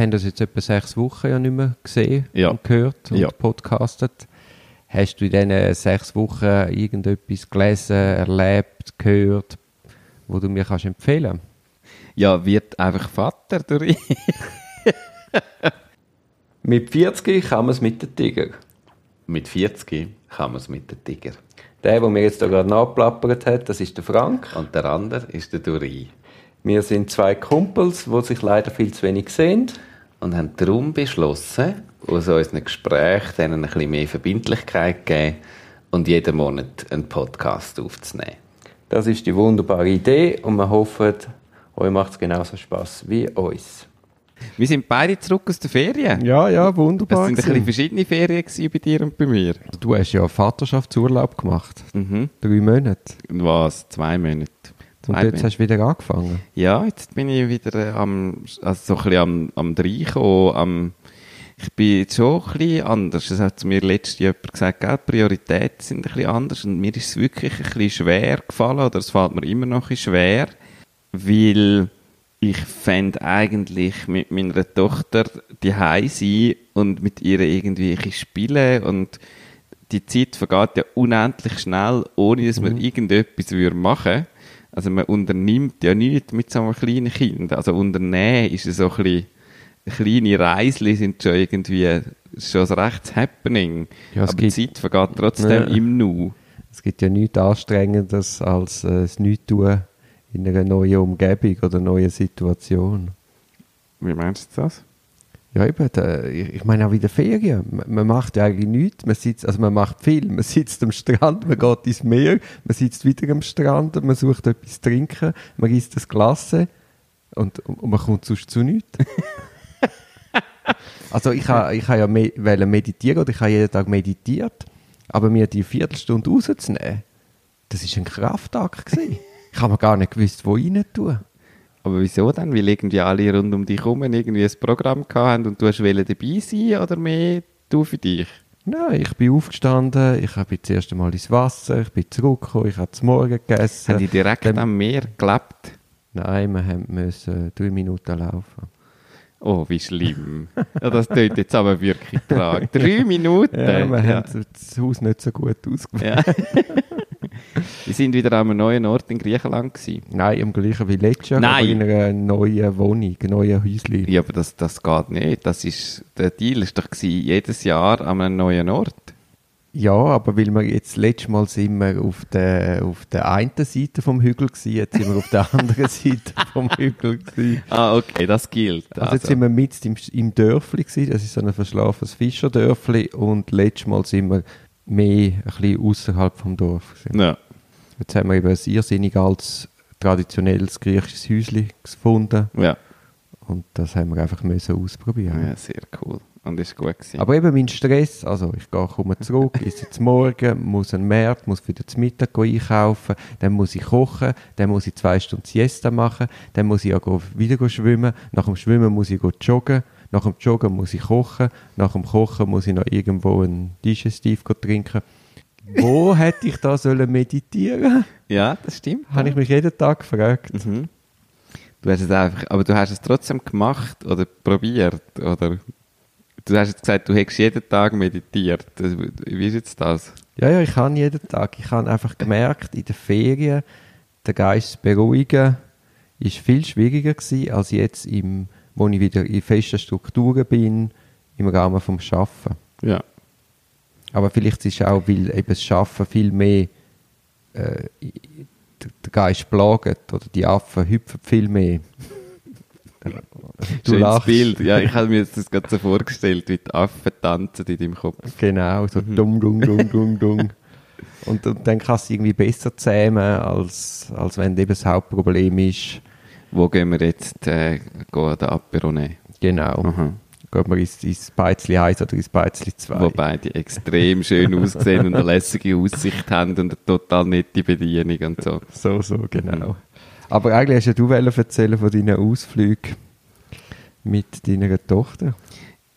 haben das jetzt etwa sechs Wochen ja nicht mehr gesehen Ja. und gehört und Ja. podcastet. Hast du in diesen sechs Wochen irgendetwas gelesen, erlebt, gehört, wo du mir kannst empfehlen Ja, wird einfach Vater durch. Mit 40 kann man es mit den Tiger. Mit 40 kann man es mit dem Tiger. Der, der mir jetzt da gerade nachplappert hat, das ist der Frank. Und der andere ist der Duri. Wir sind zwei Kumpels, die sich leider viel zu wenig sehen. Und haben darum beschlossen, aus unseren Gesprächen denen ein bisschen mehr Verbindlichkeit zu geben und jeden Monat einen Podcast aufzunehmen. Das ist die wunderbare Idee und wir hoffen, euch macht es genauso Spaß wie uns. Wir sind beide zurück aus der Ferien. Ja, ja, Es wunderbar. sind ein bisschen verschiedene Ferien gewesen bei dir und bei mir. Du hast ja Vaterschaftsurlaub gemacht. Mhm. Drei Monate. Was? Zwei Monate. Und Zwei jetzt hast du wieder angefangen. Ja, jetzt bin ich wieder am, also so ein bisschen am, am Reinkommen, am, ich bin jetzt schon ein bisschen anders. Das hat zu mir letztes jemand gesagt, gell, Prioritäten sind ein bisschen anders und mir ist es wirklich ein bisschen schwer gefallen, oder es fällt mir immer noch ein bisschen schwer, weil ich fände eigentlich mit meiner Tochter die sein und mit ihr irgendwie ein spielen und die Zeit vergeht ja unendlich schnell, ohne dass man irgendetwas würde machen Also man unternimmt ja nichts mit so einem kleinen Kind. Also unternehmen ist so ein bisschen, kleine Reisli sind schon irgendwie schon ein rechtes Happening. Ja, Aber die gibt- Zeit vergeht trotzdem Ja. im Nu. Es gibt ja nichts Anstrengendes als äh, das Nichtstun in einer neuen Umgebung oder neuen Situation. Wie meinst du das? Ja, eben, da, ich meine auch in der Ferien. Man, man macht ja eigentlich nichts. Man sitzt, also man macht viel. Man sitzt am Strand, man geht ins Meer, man sitzt wieder am Strand, man sucht etwas zu trinken, man isst das Glasse und, und man kommt sonst zu nichts. also ich habe ich ha ja me wollte meditieren oder ich habe jeden Tag meditiert, aber mir die Viertelstunde rauszunehmen, das ist ein Kraftakt gewesen. Ich habe mir gar nicht gewusst, wo rein tun. Aber wieso denn? Weil irgendwie alle rund um dich herum irgendwie ein Programm haben und du hast wollen dabei sein oder mehr du für dich? Nein, ich bin aufgestanden, ich bin das erste Mal ins Wasser, ich bin zurückgekommen, ich habe zum Morgen gegessen. Haben die direkt Dann- am Meer gelebt? Nein, wir müssen drei Minuten laufen. Oh, wie schlimm. ja, das tut jetzt aber wirklich tragisch. Drei Minuten? Ja, wir Ja. haben das Haus nicht so gut ausgewählt. Ja. Wir sind wieder an einem neuen Ort in Griechenland gewesen. Nein, im gleichen wie letztes Jahr, Nein. in einer neuen Wohnung, neuen Häuschen. Ja, aber das, das geht nicht. Das ist, der Deal ist doch gewesen, jedes Jahr an einem neuen Ort. Ja, aber weil wir jetzt letztes Mal sind wir auf der, auf der einen Seite vom Hügel gewesen, jetzt sind wir auf der anderen Seite vom Hügel gewesen. Ah, okay, das gilt. Also, jetzt sind wir mit im, im Dörfli gewesen, das ist so ein verschlafenes Fischerdörfli und letztes Mal sind wir mehr ein bisschen außerhalb vom Dorf ja. Jetzt haben wir eben ein irrsinnig altes, traditionelles griechisches Häuschen gefunden Ja. und das haben wir einfach müssen ausprobieren. ja, sehr cool. Und ist gut gewesen. Aber eben mein Stress, also ich gehe, komme zurück, esse jetzt morgen, muss einen Markt, muss wieder zum Mittag einkaufen, dann muss ich kochen, dann muss ich zwei Stunden Siesta machen, dann muss ich ja wieder schwimmen, nach dem Schwimmen muss ich joggen, nach dem Joggen muss ich kochen, nach dem Kochen muss ich noch irgendwo ein Digestiv trinken. Wo hätte ich da sollen meditieren? ja, das stimmt. Habe ich mich jeden Tag gefragt. Mhm. Du hast es einfach, aber du hast es trotzdem gemacht oder probiert oder du hast jetzt gesagt, du hättest jeden Tag meditiert. Wie ist jetzt das? Ja, ja, ich kann jeden Tag. Ich habe einfach gemerkt, in den Ferien den Geist zu beruhigen, ist viel schwieriger gewesen, als jetzt, im, wo ich wieder in festen Strukturen bin, im Rahmen vom Schaffen. Ja. Aber vielleicht ist es auch, weil eben das Schaffen viel mehr äh, der Geist plagt oder die Affen hüpfen viel mehr. Du Schönes lachst. Bild. Ja, ich habe mir jetzt das gerade so vorgestellt, wie die Affen tanzen in deinem Kopf. Genau, so Mhm. dumm, dumm, dumm, dumm, dumm. Und, und dann kannst du irgendwie besser zähmen, als, als wenn eben das Hauptproblem ist. Wo gehen wir jetzt äh, gehen, den Apero nehmen? Genau. Aha. Geht man ins, ins Beizli 1 oder ins Beizli 2. Wobei die extrem schön aussehen und eine lässige Aussicht haben und eine total nette Bedienung und so. So, so, Mhm. genau. Aber eigentlich hast ja du erzählen von deinen Ausflügen mit deiner Tochter.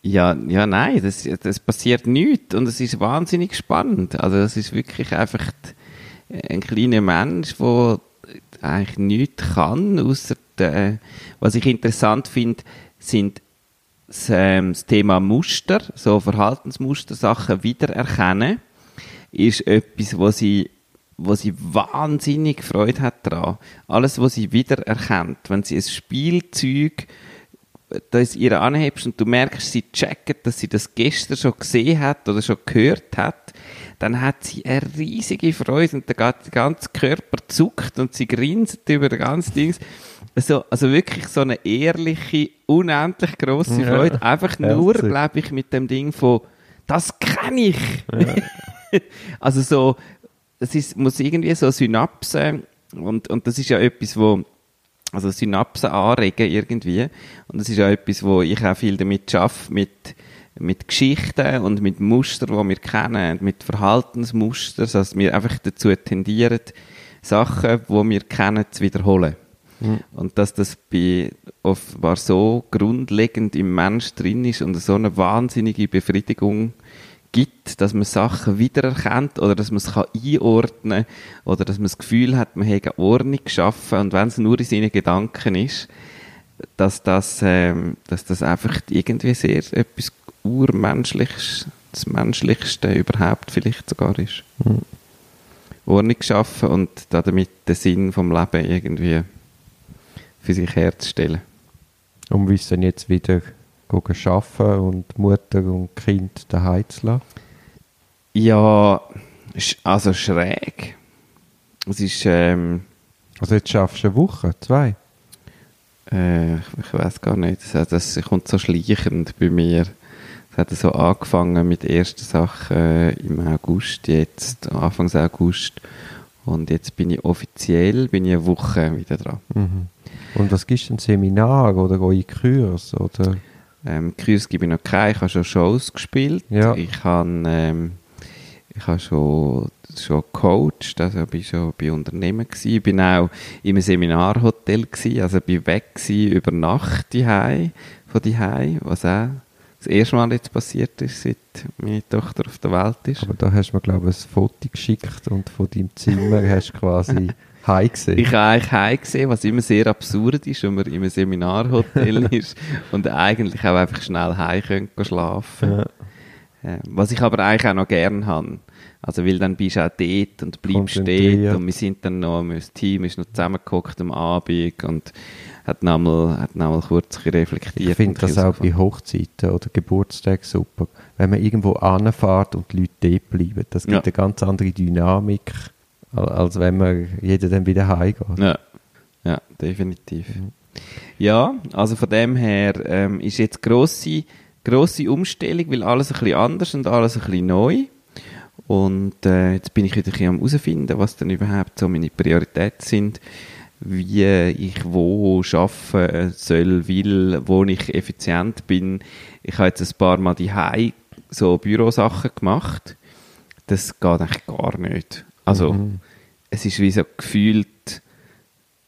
Ja, ja, nein, das, das passiert nichts und es ist wahnsinnig spannend. Also es ist wirklich einfach ein kleiner Mensch, der eigentlich nichts kann, außer was ich interessant finde, sind das, ähm, das Thema Muster, so Verhaltensmuster, Sachen wiedererkennen, ist etwas, wo sie, wo sie wahnsinnig Freude hat daran. Alles, was sie wiedererkennt. Wenn sie ein Spielzeug da ist ihr anhebst und du merkst, sie checkt, dass sie das gestern schon gesehen hat oder schon gehört hat, dann hat sie eine riesige Freude und der ganze Körper zuckt und sie grinst über das ganze Ding. Also, also wirklich so eine ehrliche, unendlich grosse ja, Freude. Einfach nur, glaube ich, mit dem Ding von, das kann ich. Ja. also so, das ist, muss irgendwie so Synapsen und, und das ist ja etwas, wo, also Synapsen anregen irgendwie. Und das ist ja etwas, wo ich auch viel damit schaffe, mit, mit Geschichten und mit Mustern, die wir kennen, mit Verhaltensmustern, dass wir einfach dazu tendieren, Sachen, die wir kennen, zu wiederholen. Mhm. Und dass das bei offenbar so grundlegend im Mensch drin ist und so eine wahnsinnige Befriedigung gibt, dass man Sachen wiedererkennt oder dass man es einordnen kann oder dass man das Gefühl hat, man hätte eine Ordnung geschaffen und wenn es nur in seinen Gedanken ist, dass das, ähm, dass das einfach irgendwie sehr etwas urmenschliches, das menschlichste überhaupt vielleicht sogar ist. Mhm. Ordnung geschaffen und damit den Sinn vom Leben irgendwie für sich herzustellen. Und dann jetzt wieder arbeiten und Mutter und Kind daheim zu lassen? Ja, also schräg. Es ist, ähm, Also jetzt schaffst du eine Woche, zwei? Äh, ich weiß gar nicht. Das, das kommt so schleichend bei mir. Es hat so angefangen mit ersten Sachen äh, im August, jetzt Anfang August. Und jetzt bin ich offiziell bin ich eine Woche wieder dran. Mhm. Und was gibst du ein Seminar oder eure Kurs? Oder? Ähm, Kurs gebe ich noch keine. Ich habe schon Shows gespielt. Ja. Ich habe, ähm, ich habe schon, schon gecoacht. Also ich war schon bei Unternehmen gewesen. Ich bin auch im Seminarhotel gewesen. Also ich war weg gewesen, über Nacht die von die was auch das erste Mal jetzt passiert ist, seit meine Tochter auf der Welt ist. Aber da hast du mir, glaube ich, ein Foto geschickt und von deinem Zimmer hast du quasi Heim gesehen? Ich habe eigentlich Heim gesehen, was immer sehr absurd ist, wenn man in einem Seminarhotel ist und eigentlich auch einfach schnell heim können schlafen ja. Ähm, was ich aber eigentlich auch noch gern habe. Also, weil dann bist du auch dort und bleibst dort und wir sind dann noch, das Team ist noch zusammengeguckt am Abend und hat nochmal, hat nochmal kurz reflektiert. Ich finde das auch bei Hochzeiten oder Geburtstagen super. Wenn man irgendwo anfährt und die Leute dort bleiben, das gibt ja. eine ganz andere Dynamik als wenn man jeder dann wieder heimgeht. Ja, ja definitiv. Mhm. Ja, also von dem her ähm, ist jetzt grosse grosse Umstellung, weil alles ein bisschen anders und alles ein bisschen neu. Und äh, jetzt bin ich wieder ein bisschen am herausfinden, was denn überhaupt so meine Prioritäten sind, wie ich wo arbeiten soll, will, wo ich effizient bin. Ich habe jetzt ein paar Mal die so Bürosachen gemacht. Das geht eigentlich gar nicht. Also, mhm. es ist wie so gefühlt,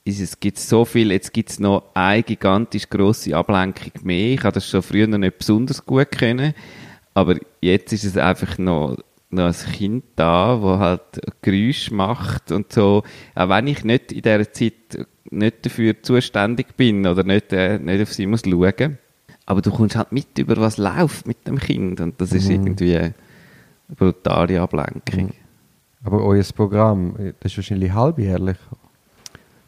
es gibt so viel, jetzt gibt es noch eine gigantisch grosse Ablenkung mehr. Ich habe das schon früher noch nicht besonders gut können, aber jetzt ist es einfach noch, noch ein Kind da, das halt Geräusche macht und so. Auch wenn ich nicht in dieser Zeit nicht dafür zuständig bin oder nicht, äh, nicht auf sie muss schauen. Aber du kommst halt mit über was läuft mit dem Kind und das ist mhm. irgendwie eine brutale Ablenkung. Mhm. Aber euer Programm, das ist wahrscheinlich halbjährlich.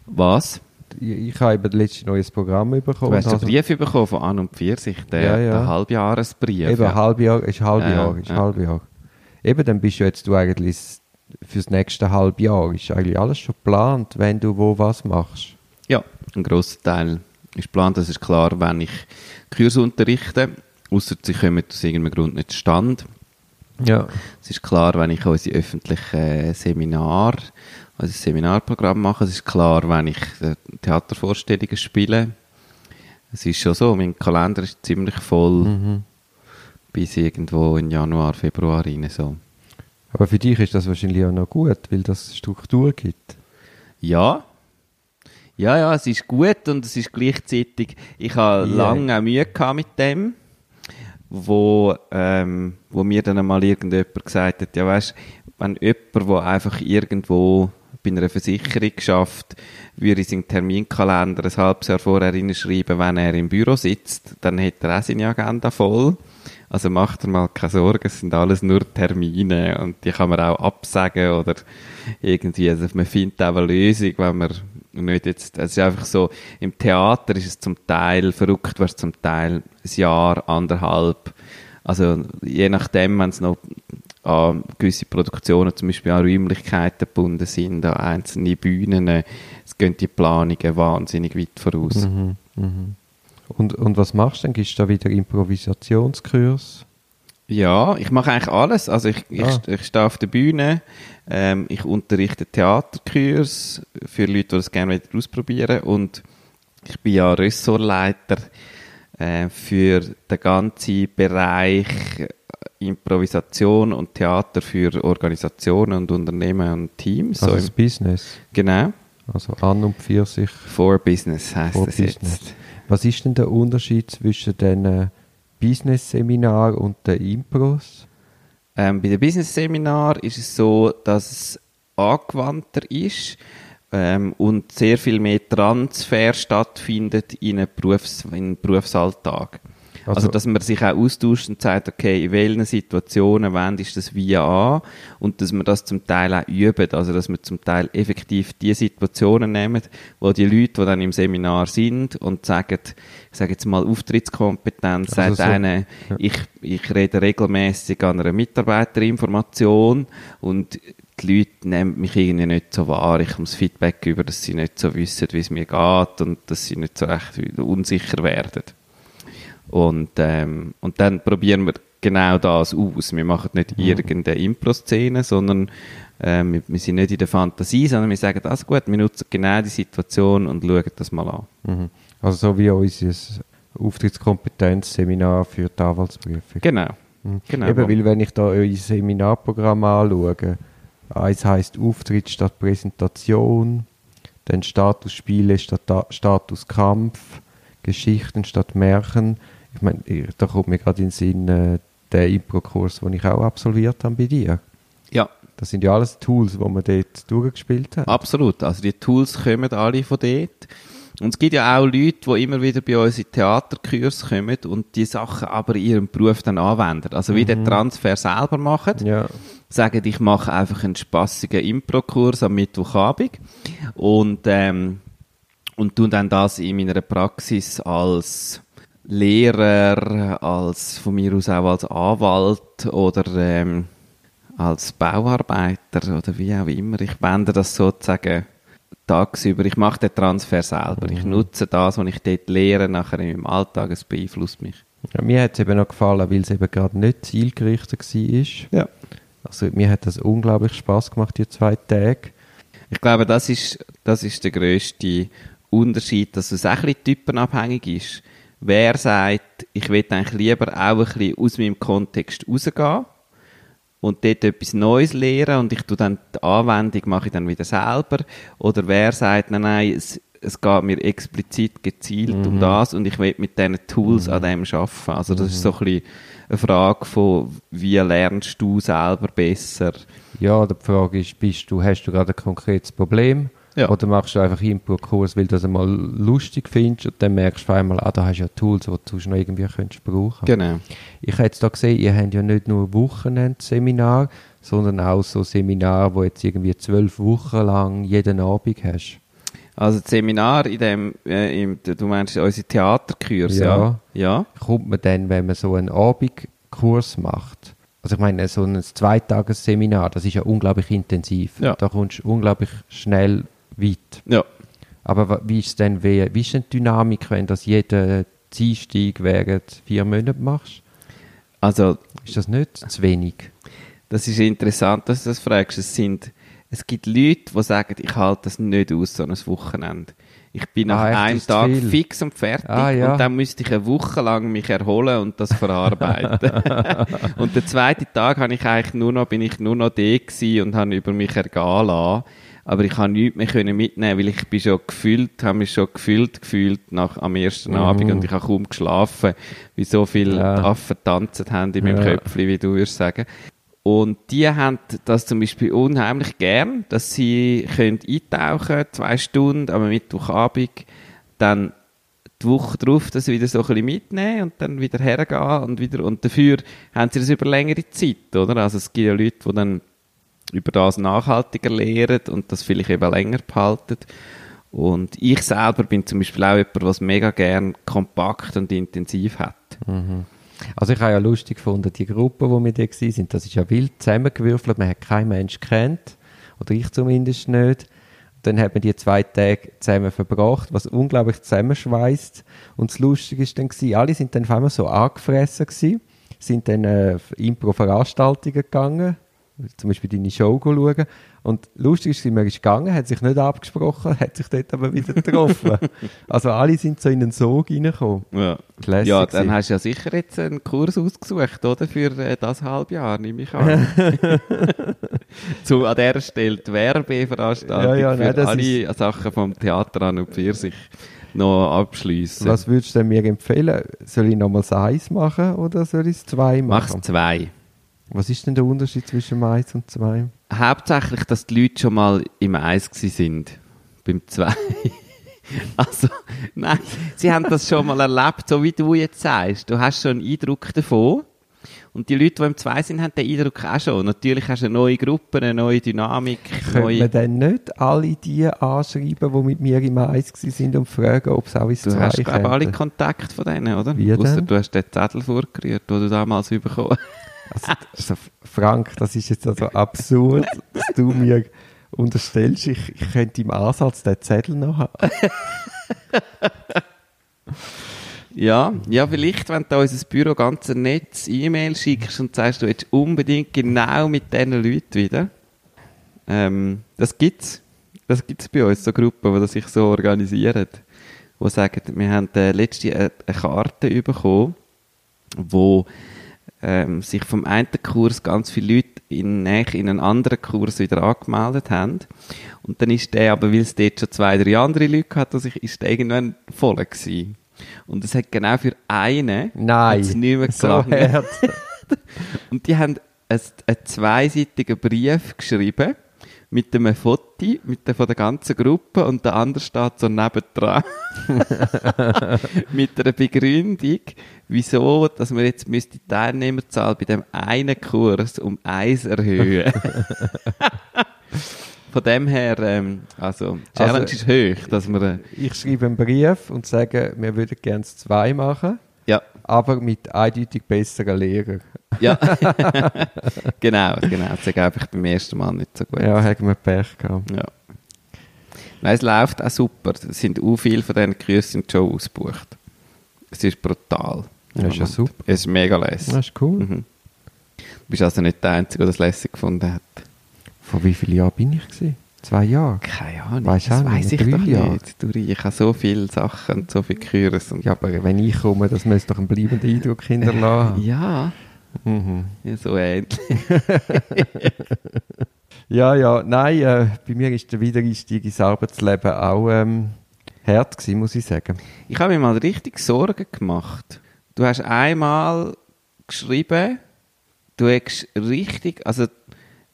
Was? Ich, habe eben letztes neues Programm bekommen. Du hast einen Brief bekommen von An und Pfirsich, der, ja, ja. der Halbjahresbrief. Eben, ja. Halbjahr, ist Halbjahr, ja, ist ja. Halbjahr. Eben, dann bist du jetzt du eigentlich fürs nächste Halbjahr, ist eigentlich alles schon geplant, wenn du wo was machst. Ja, ein grosser Teil ist geplant, das ist klar, wenn ich Kurs unterrichte, außer sie kommen aus irgendeinem Grund nicht zustande ja. Es ist klar, wenn ich unsere öffentlichen Seminar, unser Seminarprogramm mache, es ist klar, wenn ich Theatervorstellungen spiele. Es ist schon so, mein Kalender ist ziemlich voll mhm. Bis irgendwo in Januar, Februar rein. So. Aber für dich ist das wahrscheinlich auch noch gut, weil das Struktur gibt. Ja. Ja, ja, es ist gut und es ist gleichzeitig, ich habe yeah. lange Mühe gehabt mit dem wo, ähm, wo mir dann einmal irgendjemand gesagt hat, ja weißt, wenn jemand, der einfach irgendwo bei einer Versicherung geschafft, würde ich seinen Terminkalender ein halbes Jahr vorher reinschreiben, wenn er im Büro sitzt, dann hätte er auch seine Agenda voll. Also macht er mal keine Sorgen, es sind alles nur Termine und die kann man auch absagen oder irgendwie, also man findet auch eine Lösung, wenn man nicht jetzt, es ist einfach so, im Theater ist es zum Teil, verrückt wird zum Teil ein Jahr, anderthalb, also je nachdem, wenn es noch an gewisse Produktionen zum Beispiel an Räumlichkeiten gebunden sind, an einzelne Bühnen, es gehen die Planungen wahnsinnig weit voraus. Mhm, mhm. Und, und was machst du dann? Gibst du da wieder Improvisationskurs? Ja, ich mache eigentlich alles. Also ich, ich, Ah. ich stehe auf der Bühne, ähm, ich unterrichte Theaterkurs für Leute, die das gerne wollen ausprobieren und ich bin ja Ressortleiter äh, für den ganzen Bereich äh, Improvisation und Theater für Organisationen und Unternehmen und Teams. Also so das im, Business. genau. Also an und für sich. For Business heißt Business. jetzt. Was ist denn der Unterschied zwischen den äh, Business-Seminar und den Impros? Ähm, bei dem Business-Seminar ist es so, dass es angewandter ist ähm, und sehr viel mehr Transfer stattfindet in einen, Berufs-, in einen Berufsalltag. Also, Also- dass man sich auch austauscht und sagt, okay, in welchen Situationen wendest du das wie an und dass man das zum Teil auch übt, also dass man zum Teil effektiv die Situationen nimmt, wo die Leute, die dann im Seminar sind und sagen, ich sage jetzt mal Auftrittskompetenz, Also sagt so- einer, ja. ich, ich rede regelmäßig an einer Mitarbeiterinformation und die Leute nehmen mich irgendwie nicht so wahr. Ich komme das Feedback über, dass sie nicht so wissen, wie es mir geht und dass sie nicht so recht unsicher werden. Und, ähm, und dann probieren wir genau das aus. Wir machen nicht irgendeine Impro-Szene, sondern ähm, wir, wir sind nicht in der Fantasie, sondern wir sagen, also gut, wir nutzen genau die Situation und schauen das mal an. Mhm. Also so wie unser Auftrittskompetenzseminar für die Anwaltsprüfung. Genau. Mhm. genau. Eben, weil wenn ich da euer Seminarprogramm anschaue, eins heisst Auftritt statt Präsentation, dann Statusspiele statt Statuskampf, Geschichten statt Märchen. Ich meine, da kommt mir gerade in den Sinn äh, der Impro-Kurs, den ich auch absolviert habe bei dir. ja, Das sind ja alles Tools, die man dort durchgespielt hat. Absolut. Also die Tools kommen alle von dort. Und es gibt ja auch Leute, die immer wieder bei uns in Theaterkurs kommen und die Sachen aber in ihrem Beruf dann anwenden. Also wie den Transfer selber machen. Ja. Sagen, ich mache einfach einen spassigen Impro-Kurs am Mittwochabend und, ähm, und tun dann das in meiner Praxis als Lehrer, als von mir aus auch als Anwalt oder ähm, als Bauarbeiter oder wie auch immer. Ich wende das sozusagen tagsüber. Ich mache den Transfer selber. Ich nutze das, was ich dort lehre, nachher in meinem Alltag. Es beeinflusst mich. Ja, mir hat es eben noch gefallen, weil es eben gerade nicht zielgerichtet war. Ja. Also mir hat das unglaublich Spaß gemacht, die zwei Tage. Ich glaube, das ist, das ist der grösste Unterschied, dass es auch ein bisschen typenabhängig ist. Wer sagt, ich will eigentlich lieber auch ein bisschen aus meinem Kontext rausgehen und dort etwas Neues lernen und ich tue dann die Anwendung mache ich dann wieder selber. Oder wer sagt, nein, nein, es, es geht mir explizit gezielt um das und ich will mit diesen Tools an dem arbeiten. Also das ist so ein bisschen eine Frage von, wie lernst du selber besser? Ja, die Frage ist, bist du, hast du gerade ein konkretes Problem? Ja. Oder machst du einfach Impro-Kurs, weil du das einmal lustig findest und dann merkst du einmal, ah, da hast du ja Tools, die du noch irgendwie könntest brauchen Genau. Ich habe jetzt da gesehen, ihr habt ja nicht nur Wochenendseminar, sondern auch so Seminar, wo jetzt irgendwie zwölf Wochen lang jeden Abend hast. Also das Seminar in dem, äh, im, du meinst unsere Theaterkurs, ja? Ja. Ja. Kommt man dann, wenn man so einen Abendkurs macht, also ich meine, so ein Zweitagesseminar, das ist ja unglaublich intensiv. Ja. Da kommst du unglaublich schnell weit. Ja. Aber wie ist denn, wie, wie ist denn die Dynamik, wenn das jeden Dienstag während vier Monaten machst? Also, Ist das nicht zu wenig? das ist interessant, dass du das fragst. Es sind, es gibt Leute, die sagen, ich halte das nicht aus, so ein Wochenende. Ich bin nach Ah, einem Tag viel? fix und fertig Ah, ja. und dann müsste ich eine Woche lang mich erholen und das verarbeiten. und den zweiten Tag habe ich eigentlich nur noch, bin ich nur noch da und habe über mich ergehen lassen. Aber ich habe nichts mehr können mitnehmen, weil ich bin schon gefühlt, habe mich schon gefühlt, gefühlt nach, am ersten Abend und ich habe kaum geschlafen, wie so viele Ja. Affen tanzen haben in meinem Ja. Köpfchen, wie du würdest sagen. Und die haben das zum Beispiel unheimlich gern, dass sie können eintauchen zwei Stunden am Mittwochabend, dann die Woche drauf das wieder so ein bisschen mitnehmen und dann wieder hergehen und wieder, und dafür haben sie das über längere Zeit, oder? Also es gibt ja Leute, die dann über das nachhaltiger lehren und das vielleicht eben länger behalten. Und ich selber bin zum Beispiel auch jemand, was mega gern kompakt und intensiv hat. Mhm. Also ich habe ja lustig gefunden, die Gruppe, wo wir da sind, das ist ja wild zusammengewürfelt, man hat keinen Mensch kennt, oder ich zumindest nicht. Dann haben wir die zwei Tage zusammen verbracht, was unglaublich zusammenschweißt. Und das Lustige ist dann gewesen, alle sind dann auf einmal so angefressen gewesen, sind dann äh, Impro-Veranstaltungen gegangen, zum Beispiel deine Show schauen. Und lustig ist, man ist gegangen, hat sich nicht abgesprochen, hat sich dort aber wieder getroffen. also alle sind so in den Sog reingekommen. Ja, Classic ja dann gewesen. hast du ja sicher jetzt einen Kurs ausgesucht, oder? Für äh, das Halbjahr, nehme ich an. Zu, an dieser Stelle die Werbeveranstaltung Ja, ja, nein, für alle Sachen vom Theater an und für sich noch abschliessen. Was würdest du mir empfehlen? Soll ich nochmals eins machen oder soll ich es zwei Mach's machen? zwei. Was ist denn der Unterschied zwischen eins und zwei? Hauptsächlich, dass die Leute schon mal im Eis gsi sind. Beim zwei. also, nein, sie haben das schon mal erlebt, so wie du jetzt sagst. Du hast schon einen Eindruck davon. Und die Leute, die im Zwei sind, haben den Eindruck auch schon. Natürlich hast du eine neue Gruppe, eine neue Dynamik, Könnte neue... man dann nicht alle die anschreiben, die mit mir im Eis sind und fragen, ob sie auch ins Du zwei hast, glaube alle? Kontakte von denen, oder? Wie Ausser du hast den Zettel vorgerührt, den du damals bekommen Also, also, Frank, das ist jetzt also absurd, dass du mir unterstellst, ich, ich könnte im Ansatz den Zettel noch haben. Ja, ja, vielleicht, wenn du unser Büro ganz nettes E-Mail schickst und sagst, du willst unbedingt genau mit diesen Leuten wieder. Ähm, das gibt's. Das gibt's bei uns, so Gruppen, die sich so organisieren. Die sagen, wir haben äh, letzte eine, eine Karte bekommen, wo ähm, sich vom einen Kurs ganz viele Leute in, in einen anderen Kurs wieder angemeldet haben. Und dann ist der, aber weil es dort schon zwei, drei andere Leute hat, also ist der irgendwann voll gewesen. Und es hat genau für einen Nein, nicht mehr so gelangt. hart. Und die haben ein, einen zweiseitigen Brief geschrieben mit einem Foto mit der, von der ganzen Gruppe und der andere steht so nebendran. mit einer Begründung, wieso, dass man jetzt müsste die Teilnehmerzahl bei dem einen Kurs um eins erhöhen. Von dem her, ähm, also, Challenge Also- ist hoch, dass wir, äh, Ich schreibe einen Brief und sage, wir würden gerne zwei machen, ja, aber mit eindeutig besseren Lehrern. Ja, genau, genau, das ist einfach beim ersten Mal nicht so gut. Ja, haben wir Pech gehabt. Ja. Nein, es läuft auch super. Es sind auch viele von diesen Kursen sind schon ausgebucht. Es ist brutal. Ja, ist ja super. Es ist mega lässig. Das ist cool. Mhm. Du bist also nicht der Einzige, der das lässig gefunden hat. Vor wie vielen Jahren bin ich gewesen? Zwei Jahre? Keine Ahnung. Weißt das weiss ich doch Jahre. nicht. Du, ich habe so viele Sachen und so viele. Und Ja, aber wenn ich komme, das müsste doch einen bleibenden Eindruck hinterlassen. ja, mhm. ja, so ähnlich. Ja, ja, nein, äh, bei mir ist der Wiedereinstieg ins Arbeitsleben auch ähm, hart gewesen, muss ich sagen. Ich habe mir mal richtig Sorgen gemacht. Du hast einmal geschrieben, du hast richtig, also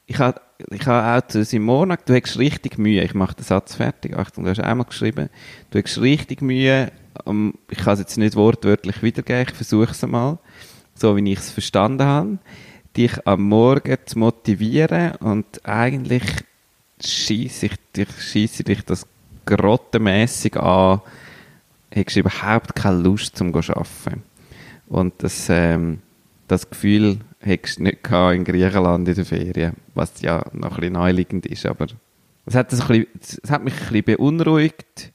ich habe ich habe auch zu Simona, du hast richtig Mühe, ich mache den Satz fertig, Achtung, du hast einmal geschrieben, du hast richtig Mühe, ähm, ich kann es jetzt nicht wortwörtlich wiedergeben, ich versuche es einmal, so wie ich es verstanden habe, dich am Morgen zu motivieren und eigentlich scheisse ich dich, scheisse dich das grottenmässig an, hättest überhaupt keine Lust zum zu arbeiten. Und das, ähm, das Gefühl hättest du nicht gehabt in Griechenland in der Ferien, was ja noch ein bisschen naheliegend ist, aber es hat, hat mich ein bisschen beunruhigt.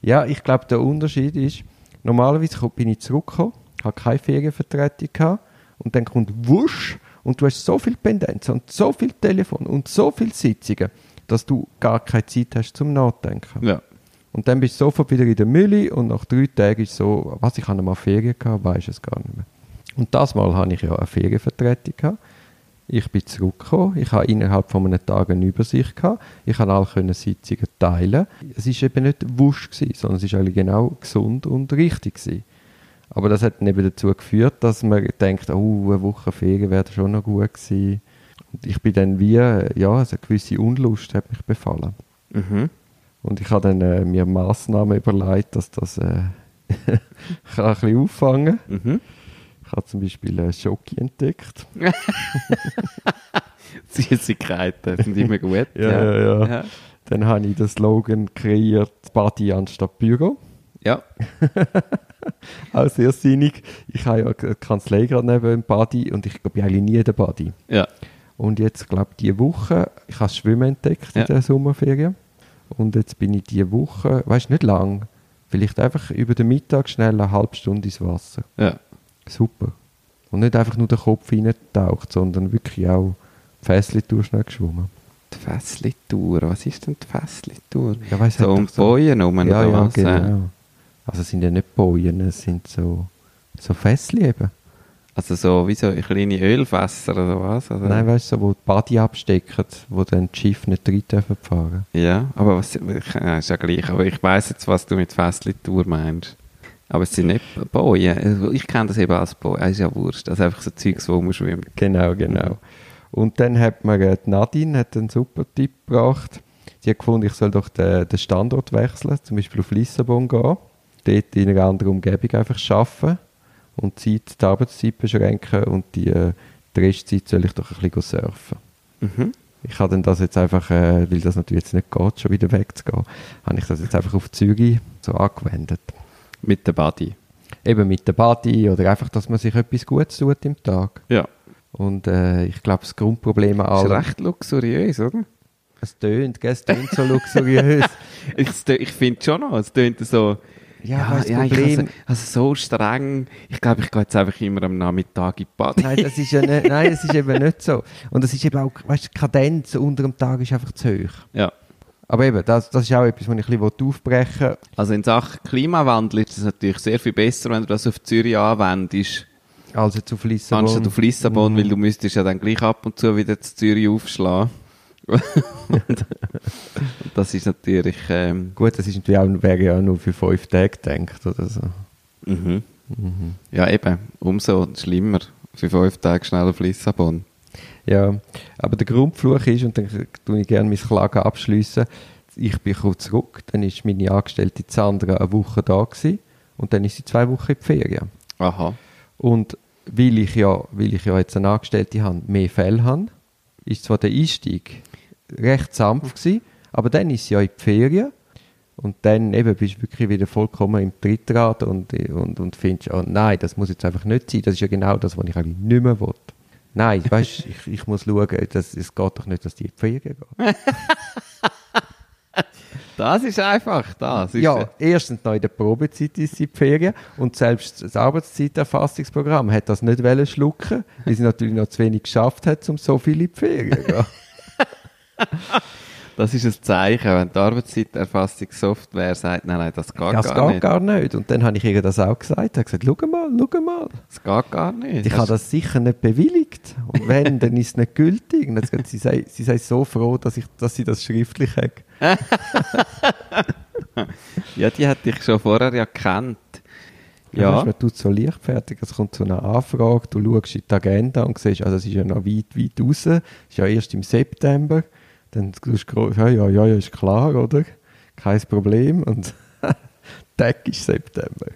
Ja, ich glaube, der Unterschied ist, normalerweise bin ich zurückgekommen, habe keine Ferienvertretung gehabt und dann kommt Wusch und du hast so viel Pendenz und so viel Telefon und so viele Sitzungen, dass du gar keine Zeit hast zum Nachdenken. Ja. Und dann bist du sofort wieder in der Mülle und nach drei Tagen ist so, was, ich habe mal Ferien gehabt, weiß es gar nicht mehr. Und das Mal habe ich ja eine Ferienvertretung gehabt. Ich bin zurückgekommen, ich habe innerhalb von einem Tag eine Übersicht gehabt, ich kann alle können Sitzungen teilen. Es ist eben nicht wusch gewesen, sondern es ist eigentlich genau gesund und richtig gewesen. Aber das hat dann eben dazu geführt, dass man denkt, oh, eine Woche Ferien wäre schon noch gut gewesen. Und ich bin dann wie, ja, also eine gewisse Unlust hat mich befallen. Mhm. Und ich habe dann äh, mir Massnahmen überlegt, dass das äh, kann ein bisschen auffangen Mhm. Ich habe zum Beispiel äh, Schoki entdeckt. Süßigkeiten sind immer gut. Ja, ja, ja. Dann habe ich den Slogan kreiert, Body anstatt Büro. Ja. Auch sehr sinnig. Ich habe ja eine Kanzlei gerade neben dem Body und ich bin eigentlich nie in der Body. Ja. Und jetzt, glaube ich, diese Woche, ich habe das Schwimmen entdeckt Ja. in der Sommerferien. Und jetzt bin ich diese Woche, weißt nicht lang, vielleicht einfach über den Mittag schnell eine halbe Stunde ins Wasser. Ja. Super. Und nicht einfach nur der Kopf reingetaucht, sondern wirklich auch die Fässchen schnell geschwommen. Die Fässli-Tour. Was ist denn die Fässli-Tour? Ja, weiss, So um die Bojen herum Ja, ja, was? Genau. Also es sind ja nicht Bojen, es sind so, so Fässchen eben. Also so wie so kleine Ölfässer oder was? Oder? Nein, weißt du, so, wo die Body abstecken, wo dann die Schiffe nicht rein dürfen fahren. Ja, aber was, ich, äh, ist ja gleich. Aber ich weiss jetzt, was du mit Fässli-Tour meinst. Aber es sind nicht Bojen. Also Ich kenne das eben als Bojen. Das ist ja wurscht. Das ist einfach so Zeugs, wo man schwimmt. Genau, genau. Und dann hat mir äh, Nadine hat einen super Tipp gebracht. Sie hat gefunden, ich soll doch den, den Standort wechseln, zum Beispiel auf Lissabon gehen, dort in einer anderen Umgebung einfach arbeiten und die, Zeit, die Arbeitszeit beschränken und die, äh, die Restzeit soll ich doch ein bisschen surfen. Mhm. Ich habe dann das jetzt einfach, äh, weil das natürlich jetzt nicht geht, schon wieder wegzugehen, habe ich das jetzt einfach auf Zürich so angewendet. Mit der Body. Eben mit der Body oder einfach, dass man sich etwas Gutes tut im Tag. Ja. Und äh, ich glaube, das Grundproblem an Das ist allem... recht luxuriös, oder? Es tönt, gell? Es tönt so luxuriös. Ich, ich finde schon noch, es tönt so... ja, weißt, das ich Problem... also, also so streng. Ich glaube, ich gehe jetzt einfach immer am Nachmittag in die Body. nein, das ist ja nicht, nein, es ist eben nicht so. Und es ist eben auch, weißt du, die Kadenz unter dem Tag ist einfach zu hoch. Ja. Aber eben, das, das ist auch etwas, was ich ein bisschen aufbrechen will. Also in Sachen Klimawandel ist es natürlich sehr viel besser, wenn du das auf Zürich anwendest, Also auf Lissabon. anstatt auf Lissabon, Mhm. weil du müsstest ja dann gleich ab und zu wieder zu Zürich aufschlagen. das ist natürlich... Ähm, Gut, das ist natürlich auch, wäre ja nur für fünf Tage gedacht oder so. mhm. Ja, eben. Umso schlimmer. Für fünf Tage schnell auf Lissabon. Ja, aber der Grundfluch ist, und dann tue ich gerne mein Klagen abschliessen, ich bin kurz zurück, dann ist meine Angestellte Sandra eine Woche da gewesen, und dann ist sie zwei Wochen in die Ferien. Aha. Und weil ich ja, weil ich ja jetzt eine Angestellte habe, mehr Fälle habe, ist zwar der Einstieg recht sanft gewesen, aber dann ist sie ja in die Ferien und dann eben bist du wirklich wieder vollkommen im Trittrad und, und, und findest, oh nein, das muss jetzt einfach nicht sein, das ist ja genau das, was ich eigentlich nicht mehr will. Nein, weißt, ich, ich muss schauen, dass, es geht doch nicht, dass die in die Ferien geht. Das ist einfach das. Ist Ja, erstens noch in der Probezeit ist sie die Ferien und selbst das Arbeitszeiterfassungsprogramm hat das nicht schlucken, weil sie natürlich noch zu wenig geschafft hat, um so viel in die Ferien zu gehen. Das ist ein Zeichen, wenn die Arbeitszeiterfassungssoftware sagt, nein, nein, das geht Ja, das gar geht nicht. gar nicht. Und dann habe ich ihr das auch gesagt. Ich habe gesagt, schau mal, schau mal. Das geht gar nicht. Ich habe das sicher nicht bewilligt. Und wenn, dann ist es nicht gültig. Und gesagt, sie sei, sie sei so froh, dass, ich, dass sie das schriftlich hat. ja, die hat dich schon vorher ja gekannt. Ja. Ja, man tut so leichtfertig, es kommt so eine Anfrage, du schaust in die Agenda und siehst, also es ist ja noch weit, weit raus, es ist ja erst im September, dann tust du ja, ja, ja, ist klar, oder? Kein Problem und Tag ist September.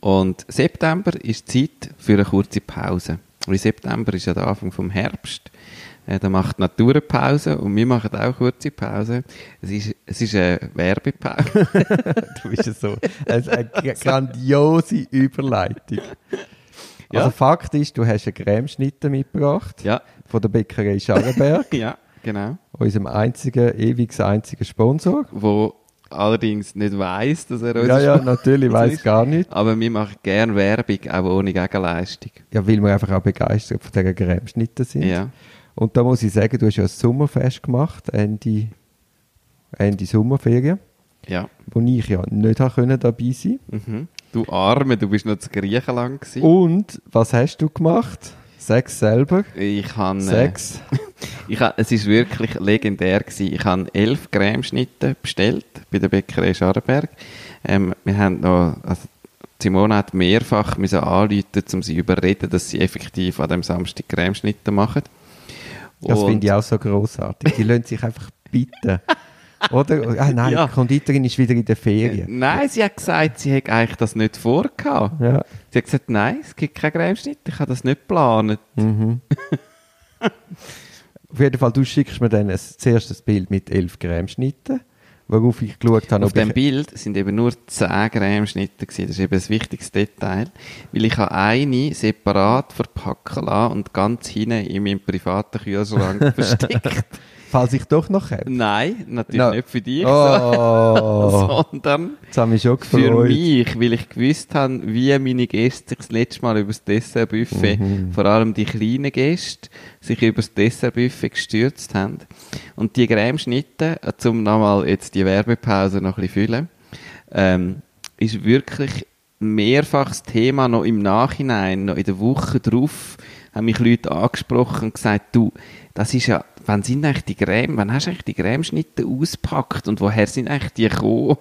und September ist Zeit für eine kurze Pause. Weil September ist ja der Anfang vom Herbst. Äh, da macht die Natur eine Pause und wir machen auch eine kurze Pause. Es ist, es ist eine Werbepause. Du bist ja so, also eine gra- grandiose Überleitung. Ja. Also Fakt ist, du hast einen Cremeschnitte mitgebracht ja, von der Bäckerei Scharrenberg, ja, genau. unserem einzigen, ewig einzigen Sponsor. Wo allerdings nicht weiss, dass er uns Ja, ja, natürlich, weiß gar nicht. Aber wir machen gerne Werbung, auch ohne Gegenleistung. Ja, weil wir einfach auch begeistert von dieser Cremeschnitte sind. Ja. Und da muss ich sagen, du hast ja ein Sommerfest gemacht, Ende, Ende Sommerferien, Ja. wo ich ja nicht können dabei sein Mhm. Du Arme, du bist noch zu Griechenland gewesen. Und was hast du gemacht? Sechs selber? Ich habe, äh, Sechs? ich ha, es ist wirklich legendär gewesen. Ich habe elf Cremeschnitte bestellt bei der Bäckerei Scharrenberg. Ähm, wir haben noch, also Simone hat mehrfach müssen anrufen, um sie überreden, dass sie effektiv an dem Samstag Cremeschnitte machen. Das finde ich auch so grossartig. Die lassen sich einfach bitten. Oder? Ah, nein, Ja. die Konditorin ist wieder in der Ferien. Nein, sie hat gesagt, sie hätte eigentlich das nicht vorgehabt. Ja. Sie hat gesagt, nein, es gibt keinen Cremeschnitt, ich habe das nicht geplant. Mhm. Auf jeden Fall, du schickst mir dann ein, zuerst Bild mit 11 Gramm Schnitten, worauf ich geschaut habe, Auf dem. Bild sind eben nur 10 Gramm Schnitte gewesen. Das ist eben ein wichtiges Detail, weil ich habe eine separat verpacken lassen und ganz hinten in meinem privaten Kühlschrank versteckt. Falls ich doch noch habe. Nein, natürlich No. nicht für dich, Oh, sondern jetzt habe ich mich schon für mich, weil ich gewusst habe, wie meine Gäste sich das letzte Mal über das Dessertbuffet, Mhm. vor allem die kleinen Gäste, sich über das Dessertbuffet gestürzt haben. Und die Cremeschnitte, äh, um nochmal jetzt die Werbepause noch ein bisschen füllen, ähm, ist wirklich mehrfach das Thema noch im Nachhinein, noch in der Woche drauf, haben mich Leute angesprochen und gesagt, du, das ist ja, wann sind eigentlich die Creme, wann hast du eigentlich die Cremeschnitte ausgepackt und woher sind eigentlich die gekommen?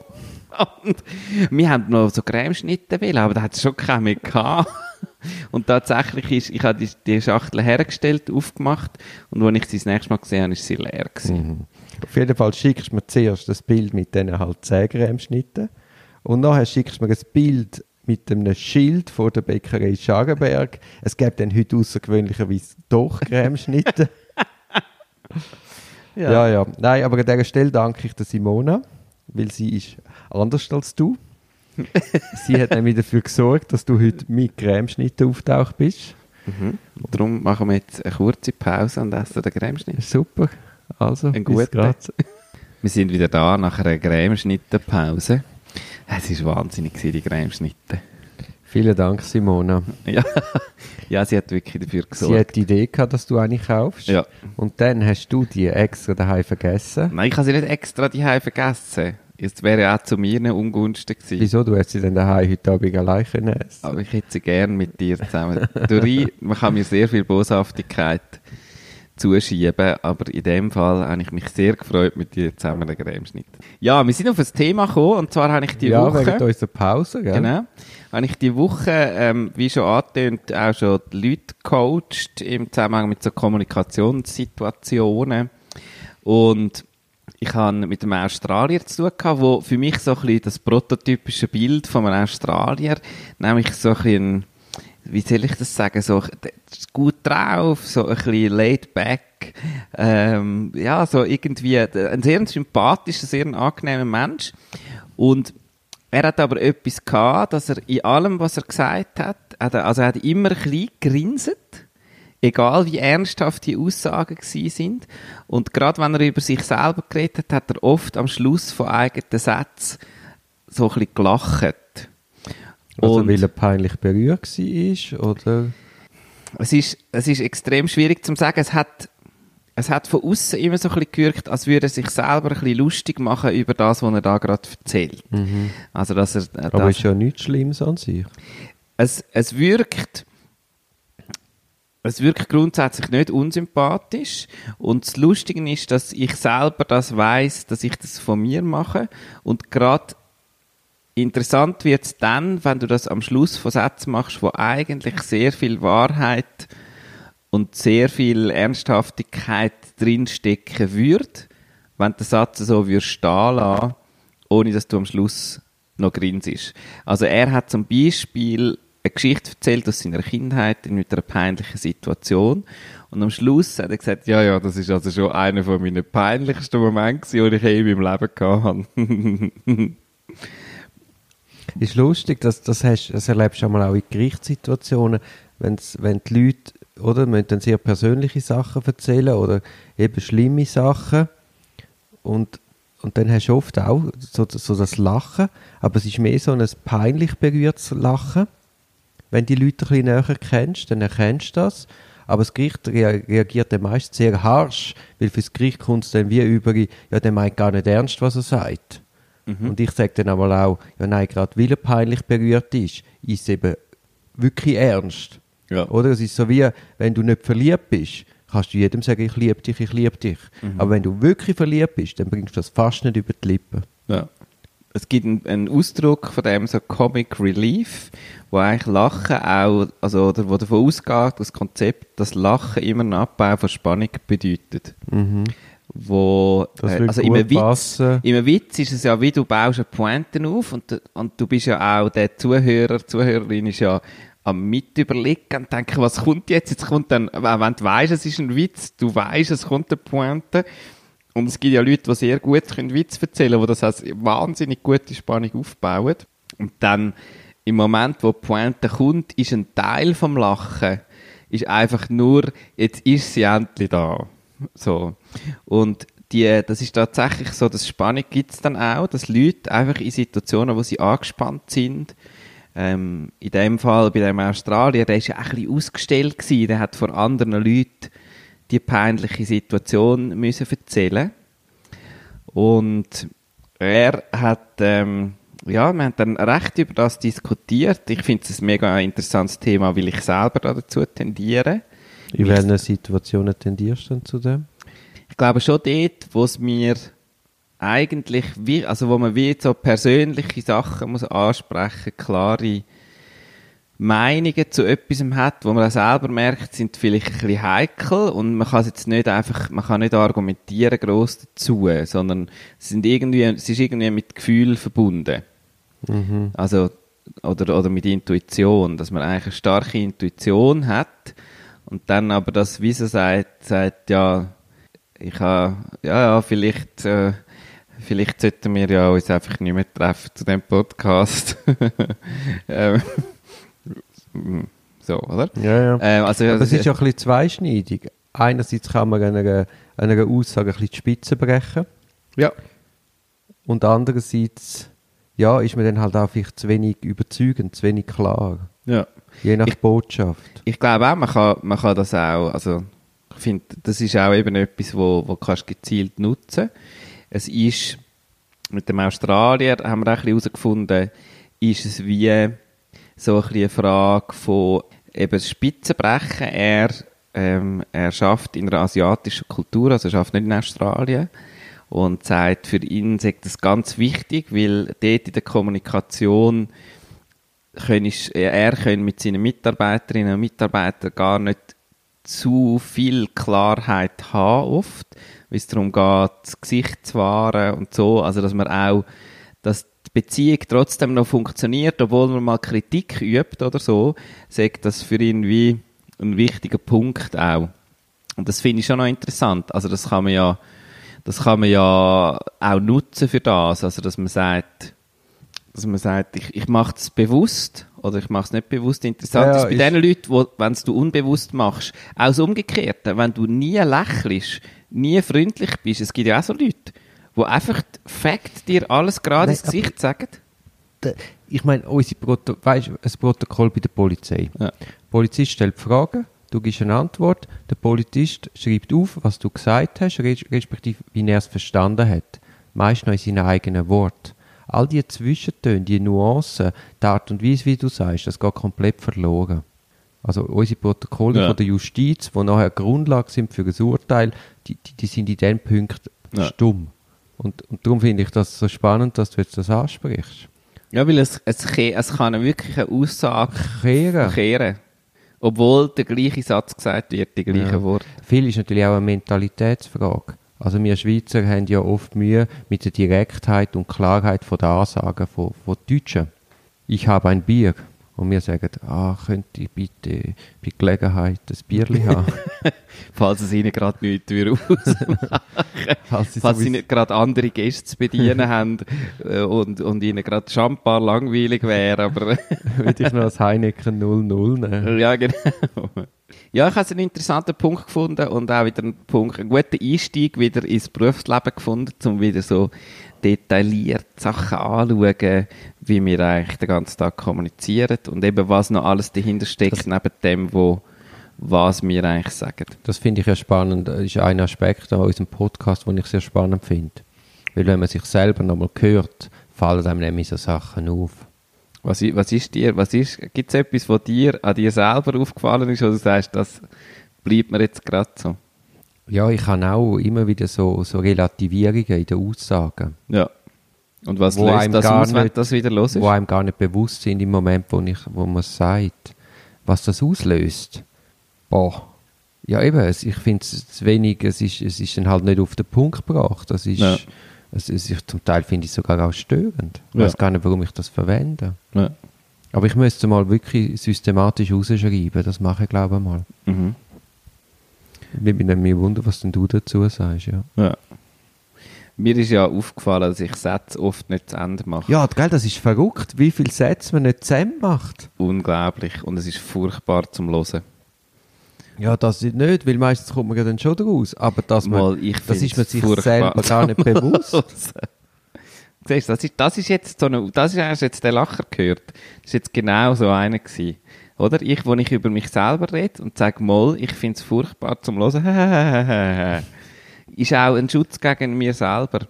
Und wir haben noch so Cremeschnitte wählen, aber da hat es schon keine mehr gehabt. Und tatsächlich ist, ich habe die, die Schachtel hergestellt, aufgemacht und als ich sie das nächste Mal gesehen habe, ist sie leer gewesen. Mhm. Auf jeden Fall schickst du mir zuerst das Bild mit diesen halt 10 Gramm Schnitten und nachher schickst du mir ein Bild mit einem Schild von der Bäckerei Schagenberg. Es gibt dann heute außergewöhnlicherweise doch Cremeschnitte. ja. ja, Nein, aber an dieser Stelle danke ich der Simona, weil sie ist anders als du. sie hat nämlich dafür gesorgt, dass du heute mit Cremeschnitte auftaucht bist. Mhm. Darum machen wir jetzt eine kurze Pause und essen den Cremeschnitt. Super. Also, Ein bis guter. grad. Wir sind wieder da nach einer Cremeschnittenpause. Es war wahnsinnig, die Cremeschnitte. Vielen Dank, Simona. Ja. ja, sie hat wirklich dafür Sie gesorgt. hat die Idee gehabt, dass du eine kaufst. Ja. Und dann hast du die extra daheim vergessen. Nein, ich habe sie nicht extra die vergessen. Es wäre auch zu mir Ungunsten gewesen. Wieso? Du hast sie dann daheim heute Abend allein können essen. Aber ich hätte sie gern mit dir zusammen. Dori, man kann mir sehr viel Boshaftigkeit zuschieben, aber in dem Fall habe ich mich sehr gefreut, mit dir zusammen den Cremeschnitt. Ja, wir sind auf ein Thema gekommen, und zwar habe ich die ja, Woche... während unserer Pause, gell? Genau. Habe ich die Woche, ähm, wie schon angetönt, auch schon die Leute gecoacht im Zusammenhang mit so Kommunikationssituationen. Und ich habe mit einem Australier zu tun gehabt, wo für mich so ein bisschen das prototypische Bild von einem Australier, nämlich so ein bisschen, wie soll ich das sagen, so gut drauf, so ein bisschen laid back, ähm, ja, so irgendwie ein sehr sympathischer, sehr angenehmer Mensch. Und er hat aber etwas gehabt, dass er in allem, was er gesagt hat, also er hat immer ein bisschen grinset, egal wie ernsthaft die Aussagen gewesen sind. Und gerade wenn er über sich selber geredet hat, hat er oft am Schluss von eigenen Sätzen so ein bisschen gelacht. Also Und- weil er peinlich berührt war, oder? es ist, es ist extrem schwierig zu sagen. Es hat, es hat von außen immer so ein bisschen gewirkt, als würde er sich selber ein bisschen lustig machen über das, was er da gerade erzählt. Also, dass er, äh, Mhm. Aber dass- ist ja nichts Schlimmes an sich. es, es wirkt, es wirkt grundsätzlich nicht unsympathisch. Und das Lustige ist, dass ich selber das weiß, dass ich das von mir mache. Und gerade interessant wird es dann, wenn du das am Schluss von Sätzen machst, wo eigentlich sehr viel Wahrheit und sehr viel Ernsthaftigkeit drinstecken würde, wenn den Satz so würdest stehen ohne dass du am Schluss noch grinsest. Also er hat zum Beispiel eine Geschichte erzählt aus seiner Kindheit mit einer peinlichen Situation und am Schluss hat er gesagt, ja, ja, das ist also schon einer von meinen peinlichsten Momente, die ich je in meinem Leben habe. Ist lustig, dass das hast, das erlebst du auch in Gerichtssituationen, wenn's, wenn die Leute, oder, müssen dann sehr persönliche Sachen erzählen oder eben schlimme Sachen und, und dann hast du oft auch so, so das Lachen, aber es ist mehr so ein peinlich berührtes Lachen. Wenn die Leute ein näher kennst, dann erkennst du das. Aber das Gericht rea- reagiert dann meist sehr harsch, weil fürs Gericht kommt es dann wie über, ja, der meint gar nicht ernst, was er sagt. Und ich sage dann aber auch, ja nein, gerade weil er peinlich berührt ist, ist es eben wirklich ernst. Ja. Oder es ist so wie, wenn du nicht verliebt bist, kannst du jedem sagen, ich liebe dich, ich liebe dich. Aber wenn du wirklich verliebt bist, dann bringst du das fast nicht über die Lippen. Ja. es gibt einen, einen Ausdruck von dem so Comic Relief, wo eigentlich Lachen auch, also, oder wo davon ausgeht, das Konzept, dass Lachen immer einen Abbau von Spannung bedeutet. Mhm. Wo, äh, also gut im Witz, im Witz ist es ja, wie du baust eine Pointe auf und, und du bist ja auch der Zuhörer, Zuhörerin ist ja am Mitüberlegen und denken, was kommt jetzt? Jetzt kommt dann, wenn du weißt, es ist ein Witz, du weißt, es kommt eine Pointe. Und es gibt ja Leute, die sehr gut können Witz erzählen die das als wahnsinnig gute Spannung aufbauen. Und dann, im Moment, wo die Pointe kommt, ist ein Teil vom Lachen, ist einfach nur, jetzt ist sie endlich da. So. Und die, das ist tatsächlich so, dass Spannung gibt es dann auch, dass Leute einfach in Situationen, wo sie angespannt sind, ähm, in dem Fall bei dem Australier, der ist ja auch ein bisschen ausgestellt gewesen, der hat vor anderen Leuten die peinliche Situation müssen erzählen und er hat ähm, ja, wir haben dann recht über das diskutiert. Ich finde es ein mega interessantes Thema, weil ich selber da dazu tendiere. In welchen Situationen tendierst du denn zu dem? Ich glaube schon dort, wo es mir eigentlich, wie, also wo man wie so persönliche Sachen muss ansprechen, klare Meinungen zu etwas hat, wo man auch selber merkt, sind vielleicht ein bisschen heikel und man kann es jetzt nicht einfach, man kann nicht argumentieren gross dazu, sondern es sind irgendwie, es ist irgendwie mit Gefühl verbunden. Mhm. Also, oder, oder mit Intuition, dass man eigentlich eine starke Intuition hat und dann aber das Wieso sagt, sagt, ja, ich habe, ja, ja, vielleicht, äh, vielleicht sollten wir ja uns einfach nicht mehr treffen zu dem Podcast. ähm, so, oder? Ja, ja. Ähm, also, Aber es ist ja ein bisschen zweischneidig. Einerseits kann man einer, einer Aussage ein bisschen die Spitze brechen ja. und andererseits ja, ist man dann halt auch vielleicht zu wenig überzeugend, zu wenig klar. ja. Je nach Ich- Botschaft. Ich glaube auch, man kann, man kann das auch, also ich finde, das ist auch eben etwas, wo, wo kannst gezielt nutzen. Es ist, mit dem Australier haben wir auch ein herausgefunden, ist es wie so ein eine Frage von eben Spitzenbrechen. Er, ähm, er schafft in einer asiatischen Kultur, also er schafft nicht in Australien und sagt, für ihn sagt das ganz wichtig, weil dort in der Kommunikation können, er kann mit seinen Mitarbeiterinnen und Mitarbeitern gar nicht zu viel Klarheit haben oft, wie es darum geht, das Gesicht zu wahren und so, also dass man auch, dass die Beziehung trotzdem noch funktioniert, obwohl man mal Kritik übt oder so, sagt das für ihn wie ein wichtiger Punkt auch. Und das finde ich schon noch interessant. Also das kann man ja, das kann man ja auch nutzen für das, also dass man sagt, dass man sagt, ich, ich mache es bewusst oder ich mache es nicht bewusst. Interessant Ja, ist bei ist- den Leuten, wo, wenn es du unbewusst machst, auch das Umgekehrte, wenn du nie lächelst, nie freundlich bist, es gibt ja auch so Leute, wo einfach Fakt dir alles gerade ins Gesicht sagen. Ich meine, unsere Proto weißt, ein Protokoll bei der Polizei. Ja. Der Polizist stellt Fragen, du gibst eine Antwort, der Polizist schreibt auf, was du gesagt hast, res- respektive wie er es verstanden hat. Meist noch in seinen eigenen Worten. All die Zwischentöne, die Nuancen, die Art und Weise, wie du sagst, das geht komplett verloren. Also unsere Protokolle Ja. von der Justiz, die nachher Grundlage sind für ein Urteil, die, die, die sind in diesem Punkt Ja. stumm. Und, und darum finde ich das so spannend, dass du jetzt das ansprichst. Ja, weil es, es, es kann wirklich eine Aussage Kehren. kehren. Obwohl der gleiche Satz gesagt wird, die gleichen Ja. Worte. Viel ist natürlich auch eine Mentalitätsfrage. Also wir Schweizer haben ja oft Mühe mit der Direktheit und Klarheit von der Ansagen von, von Deutschen. Ich habe ein Bier. Und wir sagen, ah, könnte ich bitte bei Gelegenheit ein Bierli haben? Falls es ihnen gerade nichts ausmachen. Falls sie Falls sie nicht gerade andere Gäste zu bedienen haben äh, und, und ihnen gerade Champagner langweilig wäre, aber würde ich noch das Heineken 00 nehmen. ja, genau. Ja, ich habe einen interessanten Punkt gefunden und auch wieder einen Punkt, einen guten Einstieg wieder ins Berufsleben gefunden, um wieder so detailliert Sachen anzuschauen, wie wir eigentlich den ganzen Tag kommunizieren und eben was noch alles dahinter steckt, neben dem, wo, was wir eigentlich sagen. Das finde ich ja spannend. Das ist ein Aspekt an unserem Podcast, den ich sehr spannend finde. Weil wenn man sich selber nochmal hört, fallen einem nämlich so Sachen auf. Was, was ist dir, was ist, gibt es etwas, was dir an dir selber aufgefallen ist, wo du sagst, das bleibt mir jetzt gerade so? Ja, ich habe auch immer wieder so, so Relativierungen in den Aussagen. Ja. Und was Wo löst das aus, wenn nicht- das wieder los ist? wo einem gar nicht bewusst sind im Moment, wo, ich, wo man es sagt, was das auslöst. Boah. Ja, eben, ich finde es zu wenig, es ist, es ist dann halt nicht auf den Punkt gebracht. Das ist, Ja. Es, ist, zum Teil finde ich es sogar auch störend. Ich Ja. weiß gar nicht, warum ich das verwende. Ja. Aber ich müsste mal wirklich systematisch rausschreiben, das mache ich glaube ich mal. Mhm. Ich bin nämlich wundern, was denn du dazu sagst, ja. Ja. Mir ist ja aufgefallen, dass ich Sätze oft nicht zu Ende mache. Ja, gell, das ist verrückt, wie viele Sätze man nicht zusammen macht. Unglaublich. Und es ist furchtbar zum Hören. Ja, das ist nicht, weil meistens kommt man ja dann schon draus. Aber dass man, Mal, ich das ist man sich selber gar nicht bewusst. Siehst das ist, das ist jetzt so eine, das ist, hast jetzt den Lacher gehört. Das ist jetzt genau so einer gewesen. Oder? Ich, wo ich über mich selber rede und sage, mal, ich finde es furchtbar zum Hören. ist auch ein Schutz gegen mir selber.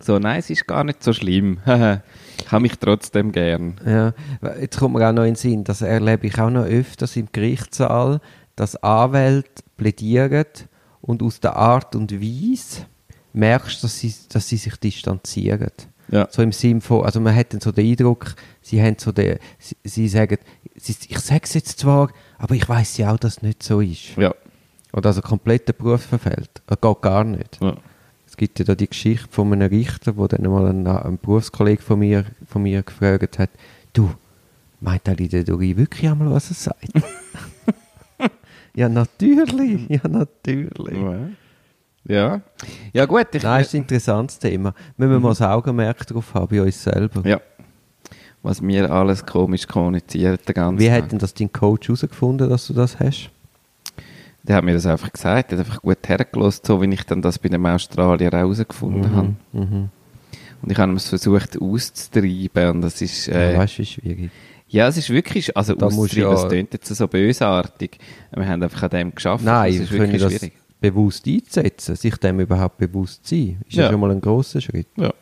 So, nein, es ist gar nicht so schlimm. ich habe mich trotzdem gern. Ja, jetzt kommt mir auch noch in den Sinn, das erlebe ich auch noch öfters im Gerichtssaal, dass Anwälte plädieren und aus der Art und Weise merkst, dass sie, dass sie sich distanzieren. Ja. So im Sinn von, also man hat dann so den Eindruck, sie haben so den, sie, sie sagen, sie, ich sage es jetzt zwar, aber ich weiß ja auch, dass es nicht so ist. Ja. Oder also komplett der Beruf verfällt. Das geht gar nicht. ja. Es gibt ja da die Geschichte von einem Richter, wo dann mal ein, ein Berufskollege von mir, von mir gefragt hat, du, meint der Dori wirklich einmal, was er sagt? Ja, natürlich, ja, natürlich. Ja. Ja, gut. Ich, Nein, ist ein interessantes Thema. Müssen wir mal das Augenmerk drauf haben bei uns selber. Ja. Was wir alles komisch kommunizieren den ganzen Wie hat denn das dein Coach herausgefunden, dass du das hast? Der hat mir das einfach gesagt, der hat einfach gut hergelost, so wie ich dann das bei dem Australier auch herausgefunden habe. Mhm. Und ich habe es versucht auszutreiben und das ist, Ja, äh, weißt du, wie schwierig. Ja, es ist wirklich, also Da musst auszutreiben, ja- das klingt jetzt so bösartig. Wir haben einfach an dem geschafft. Nein, das ist wirklich das schwierig. bewusst einzusetzen, sich dem überhaupt bewusst sein, ist ja, Ja. schon mal ein grosser Schritt. Ja,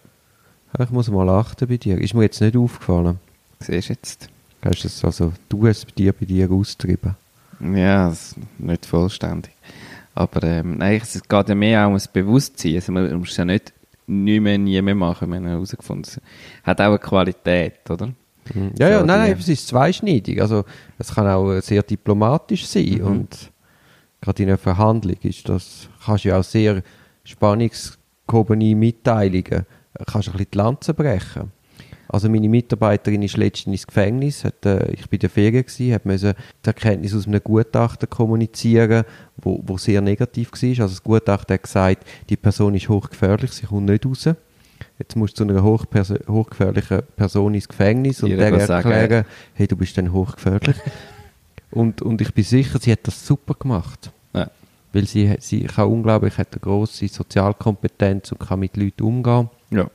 Ich muss mal achten bei dir. Ist mir jetzt nicht aufgefallen. siehst du jetzt. Du es also, du hast es bei dir, bei dir austrieben? Ja, das ist nicht vollständig. Aber ähm, nein, es geht ja mehr auch um das Bewusstsein. Also man muss es ja nicht nie mehr, nie mehr machen, wir haben herausgefunden. Es hat auch eine Qualität, oder? Ja, ja, So, nein, die- nein, es ist zweischneidig. Also, es kann auch sehr diplomatisch sein Mhm. und gerade in einer Verhandlung ist das, kannst du ja auch sehr spannungsgehobene Mitteilungen, äh, kannst du ein bisschen die Lanze brechen. Also meine Mitarbeiterin ist letztens ins Gefängnis, hat, äh, ich bin in der Ferien gewesen, hat müssen die Erkenntnis aus einem Gutachten kommunizieren, wo, wo sehr negativ war. Also das Gutachten hat gesagt, die Person ist hochgefährlich, sie kommt nicht raus. Jetzt musst du zu einer hochgefährlichen Person ins Gefängnis und Ihr der sagen. erklären, hey, du bist dann hochgefährlich. und, und ich bin sicher, sie hat das super gemacht. Ja. Weil sie, sie kann unglaublich, hat eine grosse Sozialkompetenz und kann mit Leuten umgehen. Ja.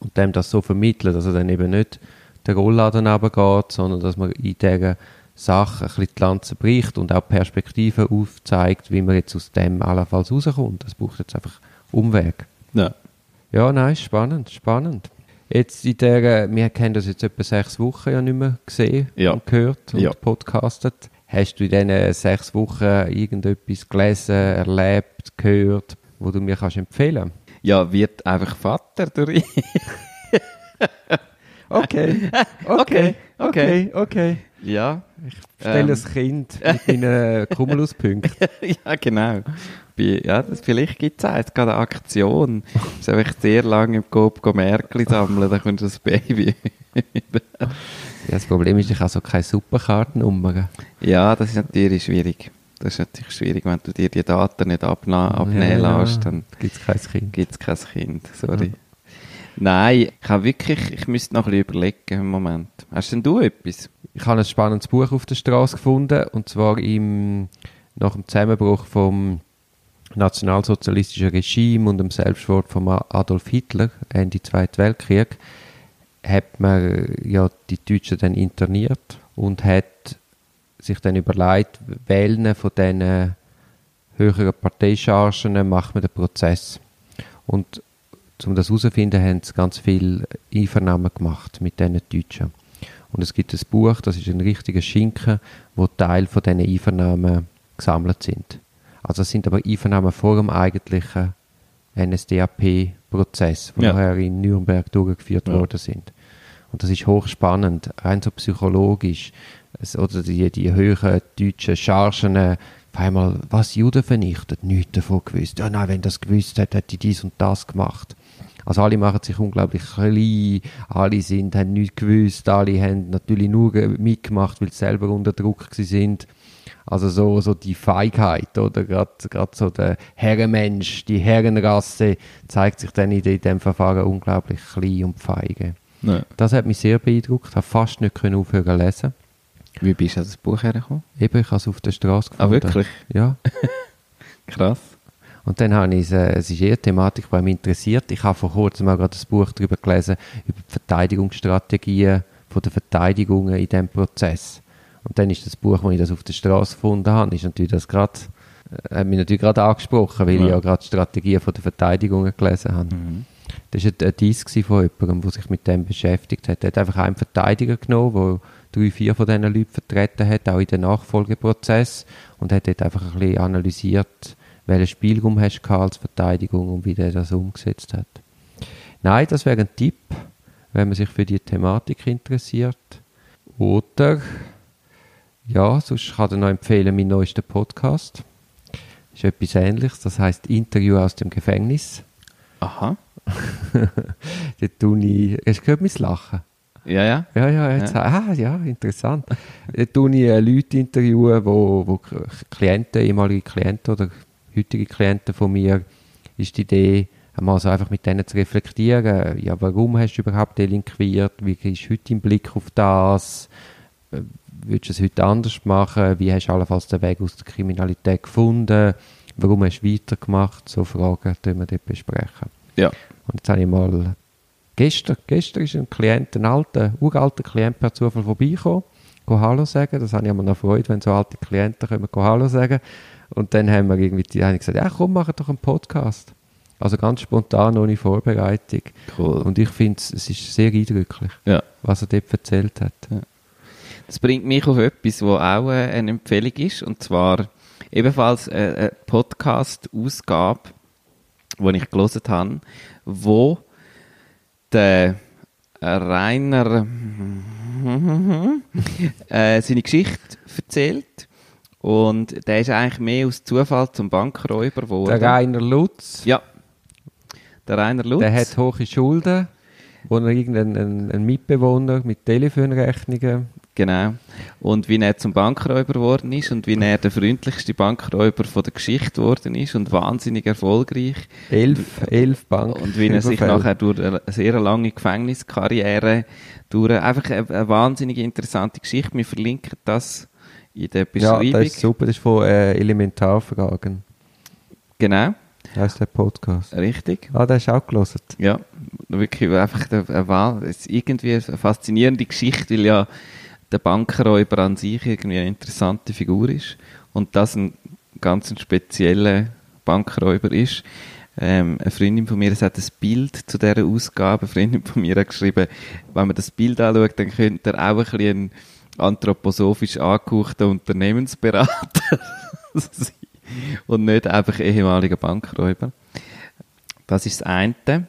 Und dem das so vermitteln, dass er dann eben nicht der Rollladen runtergeht, sondern dass man in dieser Sache ein bisschen die Lanze bricht und auch Perspektiven aufzeigt, wie man jetzt aus dem allenfalls rauskommt. Das braucht jetzt einfach Umweg. Ja. Ja, nein, spannend, spannend. Jetzt in der, wir haben das jetzt etwa sechs Wochen ja nicht mehr gesehen Ja. und gehört und Ja. podcastet. Hast du in diesen sechs Wochen irgendetwas gelesen, erlebt, gehört, wo du mir kannst empfehlen Ja, wird einfach Vater durch. Okay, Okay, okay. okay. Ja. Stell Ähm. ein Kind mit meinen Kumuluspunkten. ja, genau. Ja, das, vielleicht gibt es auch jetzt gerade eine Aktion. Es ist einfach sehr lange im go Märkli sammeln, dann kommt das Baby. ja, das Problem ist, ich habe so keine Superkartennummer. ja, das ist natürlich schwierig. Das ist natürlich schwierig, wenn du dir die Daten nicht abna abnehmen lässt, dann gibt es kein Kind. gibt es kein Kind. Sorry. Nein, ich habe wirklich, ich müsste noch ein bisschen überlegen im Moment. Hast denn du etwas? Ich habe ein spannendes Buch auf der Straße gefunden und zwar im, nach dem Zusammenbruch vom nationalsozialistischen Regime und dem Selbstmord von Adolf Hitler Ende Zweiten Weltkrieg hat man ja die Deutschen dann interniert und hat sich dann überlegt, welchen von diesen höheren Parteichargen macht man den Prozess. Und um das herauszufinden, haben sie ganz viel Einvernahmen gemacht mit diesen Deutschen. Und es gibt ein Buch, das ist ein richtiger Schinken, wo Teil von diesen Einvernahmen gesammelt sind. Also es sind aber Einvernahmen vor dem eigentlichen Prozesse, die Ja. nachher in Nürnberg durchgeführt Ja. worden sind. Und das ist hochspannend, rein so psychologisch. Es, oder die, die höheren deutschen Chargen, auf einmal, was Juden vernichtet, nichts davon gewusst. Ja, nein, wenn das gewusst hätte, hätte ich dies und das gemacht. Also alle machen sich unglaublich klein, alle sind, haben nichts gewusst, alle haben natürlich nur ge- mitgemacht, weil sie selber unter Druck sind. Also so, so die Feigheit, oder? Gerade so der Herrenmensch, die Herrenrasse zeigt sich dann in, dem Verfahren unglaublich klein und feige. Ja. Das hat mich sehr beeindruckt. Ich habe fast nicht können aufhören zu lesen. Wie bist du an das Buch hergekommen? Eben, ich habe es auf der Straße Ah, gefunden. wirklich? Ja. Krass. Und dann habe ich, es, äh, es ist eher eine Thematik, die mich interessiert. Ich habe vor kurzem auch gerade ein Buch darüber gelesen, über die Verteidigungsstrategien von der Verteidigungen in diesem Prozess. Und dann ist das Buch, wo ich das auf der Straße gefunden habe, ist natürlich das gerade, äh, hat mich natürlich gerade angesprochen, weil ich Ja. ja gerade Strategien von der Verteidigungen gelesen habe. Mhm. Das war ein, ein von jemandem, der sich mit dem beschäftigt hat. Er hat einfach einen Verteidiger genommen, der drei, vier von diesen Leuten vertreten hat, auch in den Nachfolgeprozess, und hat dort einfach ein bisschen analysiert, welchen Spielraum hast du als Verteidigung und wie der das umgesetzt hat. Nein, das wäre ein Tipp, wenn man sich für die Thematik interessiert. Oder, ja, sonst kann ich noch empfehlen, meinen neuesten Podcast. Das ist etwas Ähnliches, das heißt Interview aus dem Gefängnis. Aha. Dort tue ich, hast du gehört mein Lachen? Ja, ja. Ja, ja, jetzt, ah, ja, interessant. Dort tue ich äh, Leute interviewen, wo, wo Klienten, ehemalige Klienten oder heutige Klienten von mir, ist die Idee, einmal so einfach mit denen zu reflektieren, ja, warum hast du überhaupt delinquiert, wie ist heute dein Blick auf das, Äh, würdest du es heute anders machen, wie hast du allenfalls den Weg aus der Kriminalität gefunden, warum hast du weitergemacht, so Fragen tun wir dort besprechen. Ja. Und jetzt habe ich mal, gestern, gestern ist ein Klient, ein alter, uralter Klient per Zufall vorbeigekommen, Hallo sagen, das habe ich immer noch Freude, wenn so alte Klienten kommen, Hallo sagen. Und dann haben wir irgendwie, die, habe ich gesagt, ja komm, mach doch einen Podcast. Also ganz spontan, ohne Vorbereitung. Cool. Und ich finde, es ist sehr eindrücklich, Ja. was er dort erzählt hat. Das bringt mich auf etwas, wo auch äh, eine Empfehlung ist, und zwar ebenfalls äh, eine Podcast-Ausgabe, die ich gelesen habe, wo der Rainer äh, seine Geschichte erzählt. Und der ist eigentlich mehr aus Zufall zum Bankräuber geworden. Der Rainer Lutz, Ja. Der Rainer Lutz. der hat hohe Schulden, wo er irgendein ein, ein Mitbewohner mit Telefonrechnungen Genau. Und wie er zum Bankräuber geworden ist und wie er der freundlichste Bankräuber von der Geschichte geworden ist und wahnsinnig erfolgreich. elf, elf Banken Und wie er sich nachher durch eine sehr lange Gefängniskarriere durch einfach eine, eine wahnsinnig interessante Geschichte. Wir verlinken das in der Ja, Beschreibung. das ist super. Das ist von äh, Elementarfragen. genau, heißt der Podcast. richtig. Ah, der ist auch gelesen. Ja, wirklich einfach eine, eine, Wah- es ist irgendwie eine faszinierende Geschichte, weil ja der Bankräuber an sich irgendwie eine interessante Figur ist und das ein ganz spezieller Bankräuber ist. Ähm, eine Freundin von mir hat ein Bild zu dieser Ausgabe. Eine Freundin von mir hat geschrieben, wenn man das Bild anschaut, dann könnte er auch ein bisschen ein anthroposophisch angehauchter Unternehmensberater sein und nicht einfach ehemaliger Bankräuber. Das ist das eine.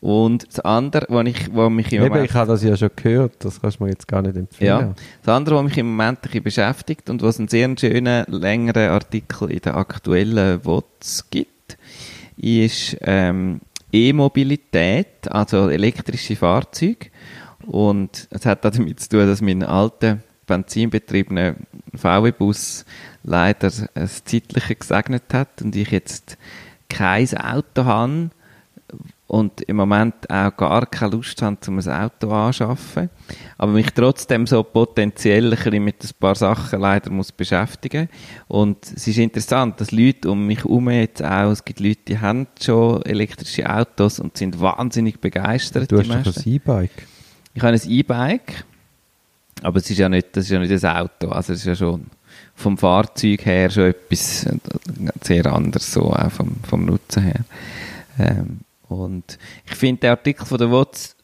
Und das andere, was ich, was mich im Eben, Moment, ich habe das ja schon gehört. Das kannst du mir jetzt gar nicht empfehlen. ja, das andere, was mich im Moment ein beschäftigt und was einen sehr schönen, längeren Artikel in der aktuellen WOTS gibt, ist ähm, E-Mobilität, also elektrische Fahrzeuge. Und es hat auch damit zu tun, dass mein alter benzinbetriebener VW-Bus leider das Zeitliche gesegnet hat und ich jetzt kein Auto habe und im Moment auch gar keine Lust habe, um ein Auto anzuschaffen, aber mich trotzdem so potenziell ein bisschen mit ein paar Sachen leider muss beschäftigen und es ist interessant, dass Leute um mich herum jetzt auch, es gibt Leute, die haben schon elektrische Autos und sind wahnsinnig begeistert. Du hast doch ein E-Bike. Ich habe ein E-Bike, aber es ist ja nicht, das ist ja nicht ein Auto, also es ist ja schon vom Fahrzeug her schon etwas äh, sehr anderes, so auch vom, vom Nutzen her. Ähm, und ich finde, der Artikel von der WOTS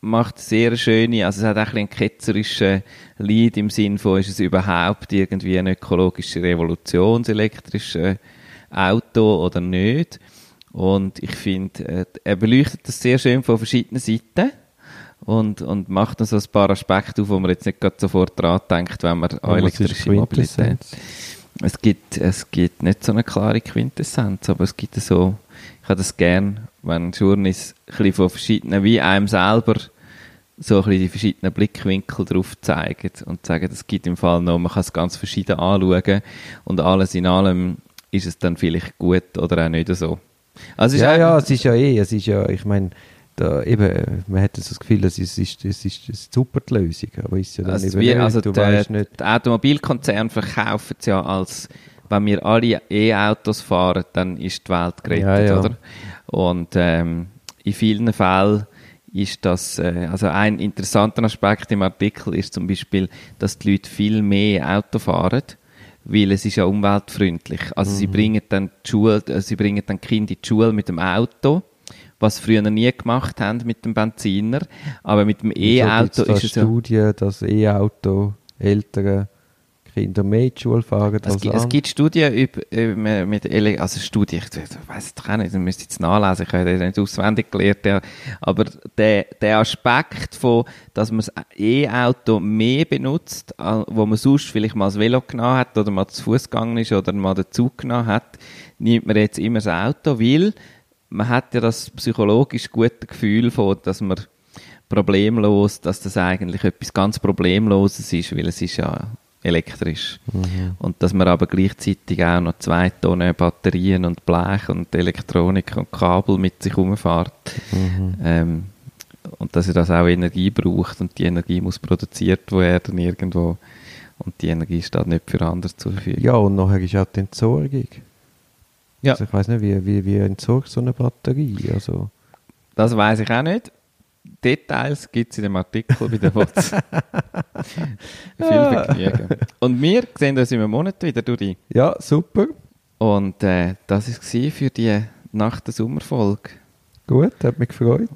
macht sehr schöne, also es hat auch ein einen ketzerischen Lied im Sinn von, ist es überhaupt irgendwie eine ökologische Revolution, das elektrische Auto oder nicht? Und ich finde, äh, er beleuchtet das sehr schön von verschiedenen Seiten und, und macht dann so ein paar Aspekte auf, wo man jetzt nicht gerade sofort dran denkt, wenn man an elektrische Mobilität... Es gibt, es gibt nicht so eine klare Quintessenz, aber es gibt so, ich habe das gern, wenn Journeys ein von verschiedenen, wie einem selber, so ein die verschiedenen Blickwinkel drauf zeigen und sagen, es gibt im Fall noch, man kann es ganz verschieden anschauen und alles in allem ist es dann vielleicht gut oder auch nicht so. Also ja, ja, es ist ja eh, es ist ja, ich meine, da eben, man hat das Gefühl, es ist, ist, es ist super die Lösung, aber ist ja dann also eben wie, nicht, also du der, weißt nicht. Der Automobilkonzern verkauft es ja als, wenn wir alle E-Autos fahren, dann ist die Welt gerettet, ja, ja. oder? Und ähm, in vielen Fällen ist das, äh, also ein interessanter Aspekt im Artikel ist zum Beispiel, dass die Leute viel mehr Auto fahren, weil es ist ja umweltfreundlich. Also mhm. sie bringen dann die Schule, äh, sie bringen dann Kinder in die Schule mit dem Auto was früher nie gemacht haben mit dem Benziner. Aber mit dem E-Auto ist es Studie, ja... dass E-Auto ältere Kinder mehr in die Schule fahren es, gibt, es gibt Studien über, über mit Ele also Studien, ich weiß es doch nicht, ich müsste jetzt nachlesen, ich habe das nicht auswendig gelernt, ja. aber der, der Aspekt von, dass man das E-Auto mehr benutzt, wo man sonst vielleicht mal das Velo genommen hat oder mal zu Fuß gegangen ist oder mal den Zug genommen hat, nimmt man jetzt immer das Auto, weil man hat ja das psychologisch gute Gefühl von, dass man problemlos, dass das eigentlich etwas ganz Problemloses ist, weil es ist ja elektrisch. Mhm. Und dass man aber gleichzeitig auch noch zwei Tonnen Batterien und Blech und Elektronik und Kabel mit sich umfährt. Mhm. Ähm, und dass er das auch Energie braucht und die Energie muss produziert werden irgendwo und die Energie steht nicht für andere zur Verfügung. Ja, und nachher ist auch die Entsorgung. Ja. Also ich weiß nicht, wie, wie, wie entsorgt so eine Batterie? Also. Das weiß ich auch nicht. Details gibt es in dem Artikel bei der WhatsApp. Viel Vergnügen. Und wir sehen uns einem Monat wieder, Duri. Ja, super. Und äh, das war es für die Nacht der Sommerfolge. Gut, hat mich gefreut.